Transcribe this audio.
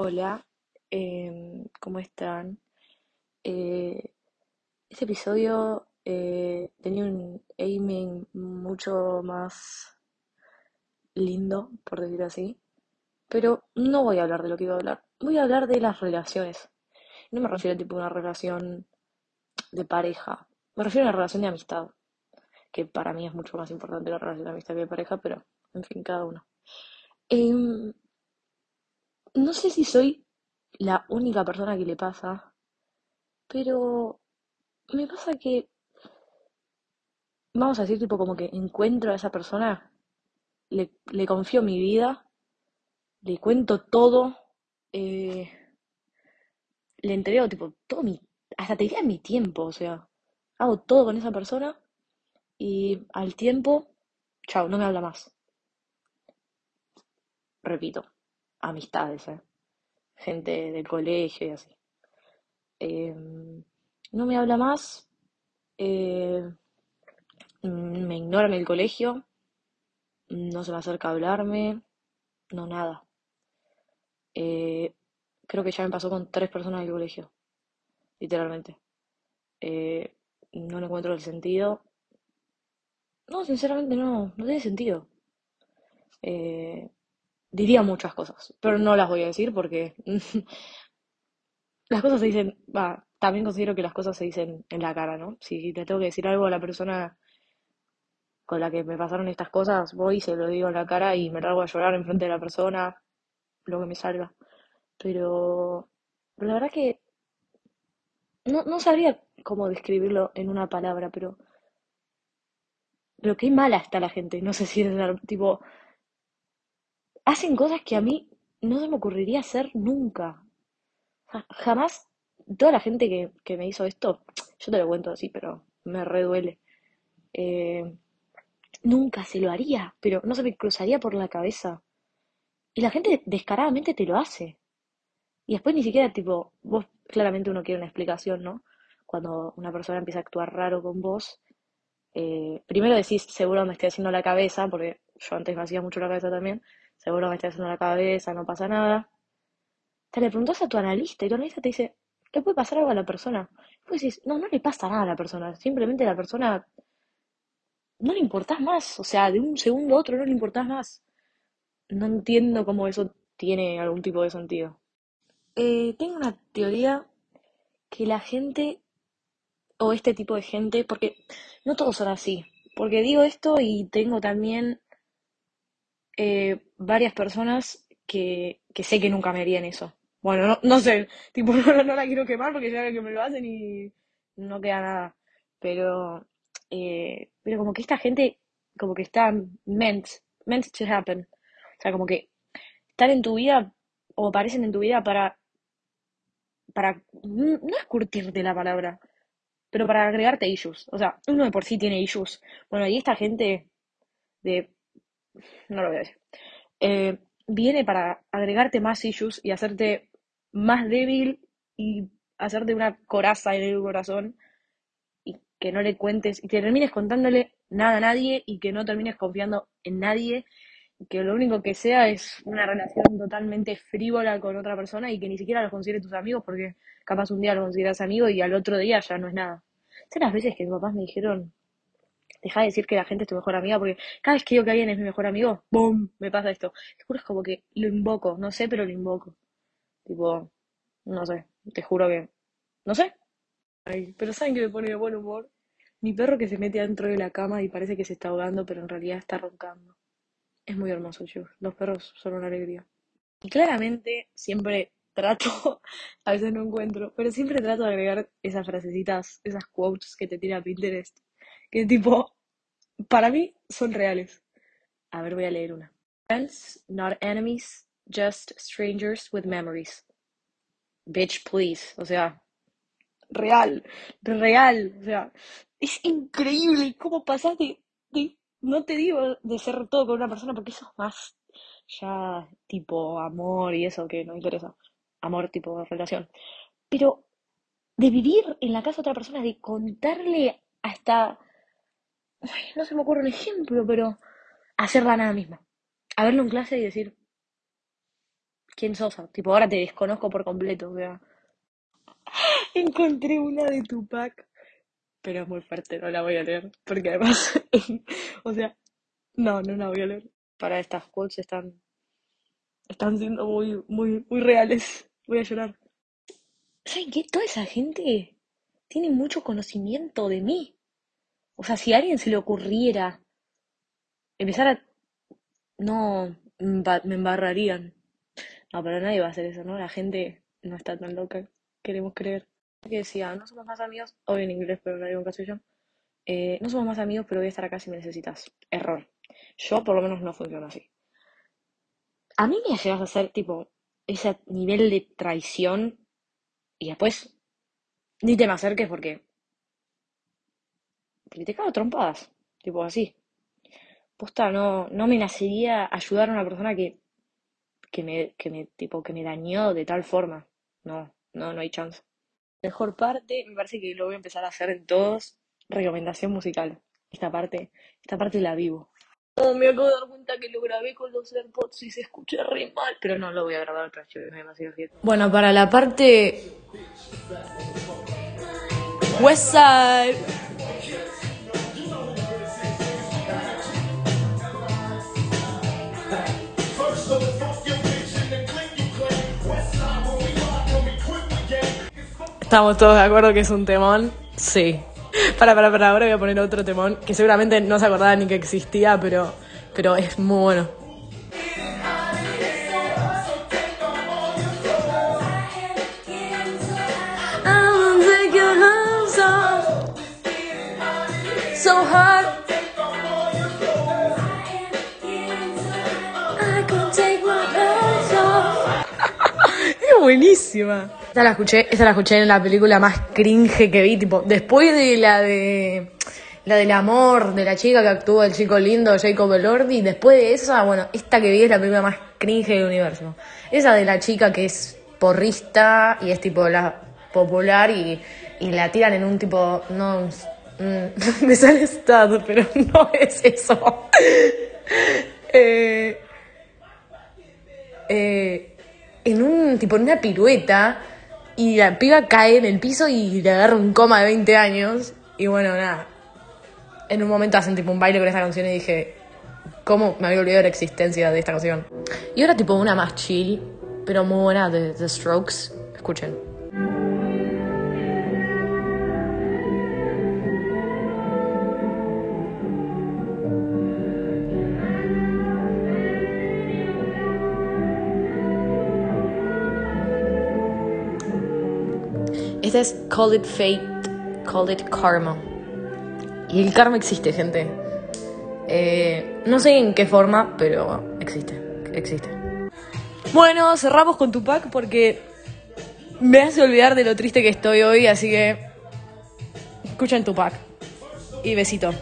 Hola, em, ¿cómo están? Eh, este episodio eh, tenía un aiming mucho más lindo, por decir así, pero no voy a hablar de lo que iba a hablar. Voy a hablar de las relaciones. No me refiero a tipo una relación de pareja, me refiero a una relación de amistad, que para mí es mucho más importante la relación de amistad que de pareja, pero en fin, cada uno. No sé si soy la única persona que le pasa, pero me pasa que, vamos a decir, tipo como que encuentro a esa persona, le, le confío mi vida, le cuento todo, eh, le entrego tipo todo mi, hasta te diría mi tiempo, o sea, hago todo con esa persona y al tiempo, chao, no me habla más. Repito, amistades, ¿eh? Gente del colegio y así. Em, no me habla más, eh, me ignora en el colegio, no se me acerca a hablarme, no nada. Eh, creo que ya me pasó con tres personas del colegio, literalmente. No le encuentro el sentido. No, sinceramente no, no tiene sentido. Diría muchas cosas, pero no las voy a decir porque las cosas se dicen, también considero que las cosas se dicen en la cara, ¿no? Si le tengo que decir algo a la persona con la que me pasaron estas cosas, voy y se lo digo en la cara y me largo a llorar enfrente de la persona, lo que me salga. Pero la verdad que no, no sabría cómo describirlo en una palabra, pero, pero qué mala está la gente. No sé si es tipo, hacen cosas que a mí no se me ocurriría hacer nunca. Ja- jamás, toda la gente que, que me hizo esto, yo te lo cuento así, pero me reduele. Eh, nunca se lo haría, pero no se me cruzaría por la cabeza. Y la gente descaradamente te lo hace. Y después ni siquiera, tipo, vos, claramente uno quiere una explicación, ¿no? Cuando una persona empieza a actuar raro con vos, eh, primero decís, seguro me estoy haciendo la cabeza, porque yo antes me mucho la cabeza también, seguro me estoy haciendo la cabeza, no pasa nada. Te le preguntas a tu analista y tu analista te dice, ¿le puede pasar algo a la persona? Y vos decís, no, no le pasa nada a la persona, simplemente la persona no le importás más, o sea, de un segundo a otro no le importás más. No entiendo cómo eso tiene algún tipo de sentido. Eh, tengo una teoría que la gente, o este tipo de gente, porque no todos son así, porque digo esto y tengo también eh, varias personas que, que sé que nunca me harían eso. Bueno, no, no sé, tipo, no, no la quiero quemar porque ya que me lo hacen y no queda nada. Pero, eh, pero como que esta gente, como que está meant, meant to happen. O sea, como que están en tu vida o aparecen en tu vida para, para, no es curtirte la palabra, pero para agregarte issues. O sea, uno de por sí tiene issues. Bueno, y esta gente de, no lo voy a decir, eh, viene para agregarte más issues y hacerte más débil y hacerte una coraza en el corazón y que no le cuentes y que termines contándole nada a nadie y que no termines confiando en nadie y que lo único que sea es una relación totalmente frívola con otra persona y que ni siquiera los consideres tus amigos porque capaz un día los consideras amigos y al otro día ya no es nada. ¿Sabes las veces que mis papás me dijeron, deja de decir que la gente es tu mejor amiga, porque cada vez que digo que alguien es mi mejor amigo, ¡boom! me pasa esto. Te juro, es como que lo invoco, no sé, pero lo invoco. Tipo, no sé, te juro que, no sé. Pero ¿saben que me pone de buen humor? Mi perro que se mete dentro de la cama y parece que se está ahogando, pero en realidad está roncando. Es muy hermoso, chicos. Los perros son una alegría. Y claramente siempre trato, a veces no encuentro, pero siempre trato de agregar esas frasecitas, esas quotes que te tira Pinterest, que tipo, para mí son reales. A ver, voy a leer una. Friends, not enemies, just strangers with memories. Bitch, please. O sea, real, real. O sea, es increíble cómo pasas de, de- no te digo de ser todo con una persona, porque eso es más ya tipo amor y eso que no interesa. Amor tipo relación. Pero de vivir en la casa de otra persona, de contarle hasta, no se me ocurre un ejemplo, pero hacer la nada misma. A verlo en clase y decir, ¿quién sos? Tipo, ahora te desconozco por completo, o sea. Encontré una de Tupac, pero es muy fuerte, no la voy a leer, porque además, o sea, no, no la voy a leer. Para estas quotes están, están siendo muy, muy, muy reales. Voy a llorar. ¿Saben qué? Toda esa gente tiene mucho conocimiento de mí. O sea, si a alguien se le ocurriera empezar a... No, me embarrarían. No, pero nadie va a hacer eso, ¿no? La gente no está tan loca, queremos creer. Que decía, no somos más amigos, hoy en inglés, pero no digo en castellano. Eh, no somos más amigos, pero voy a estar acá si me necesitas. Error. Yo por lo menos no funciona así. A mí me llegas a hacer tipo ese nivel de traición y después ni te me acerques porque, cago trompadas, tipo así. Posta, no, no me nacería ayudar a una persona que, que me, que me, tipo, que me dañó de tal forma. No, no, no hay chance. Mejor parte, me parece que lo voy a empezar a hacer en todos. Recomendación musical. Esta parte, esta parte la vivo. Oh, me acabo de dar cuenta que lo grabé con los AirPods y se escucha re mal. Pero no lo voy a grabar otra vez, es demasiado Bueno, para la parte. Westside. Estamos todos de acuerdo que es un temón. Sí. Para, para, para, ahora voy a poner otro temón que seguramente no se acordaba ni que existía, pero, pero es muy bueno. So hard. es buenísima. Esta la escuché, esta la escuché en la película más cringe que vi, tipo, después de la de la del amor de la chica que actúa el chico lindo Jacob Elordi, después de esa, bueno, esta que vi es la película más cringe del universo. Esa de la chica que es porrista y es tipo la popular y, y la tiran en un tipo, no, mm, me sale estado, pero no es eso. eh, eh, en un tipo en una pirueta y la piba cae en el piso y le agarra un coma de 20 años. Y bueno, nada. En un momento hacen tipo un baile con esta canción y dije, ¿cómo me había olvidado la existencia de esta canción? Y ahora tipo una más chill, pero muy buena de The Strokes. Escuchen. Es Call It Fate, Call It Karma. Y el karma existe, gente. Eh, no sé en qué forma, pero existe. Existe. Bueno, cerramos con Tupac porque me hace olvidar de lo triste que estoy hoy, así que escuchen Tupac. Y besito.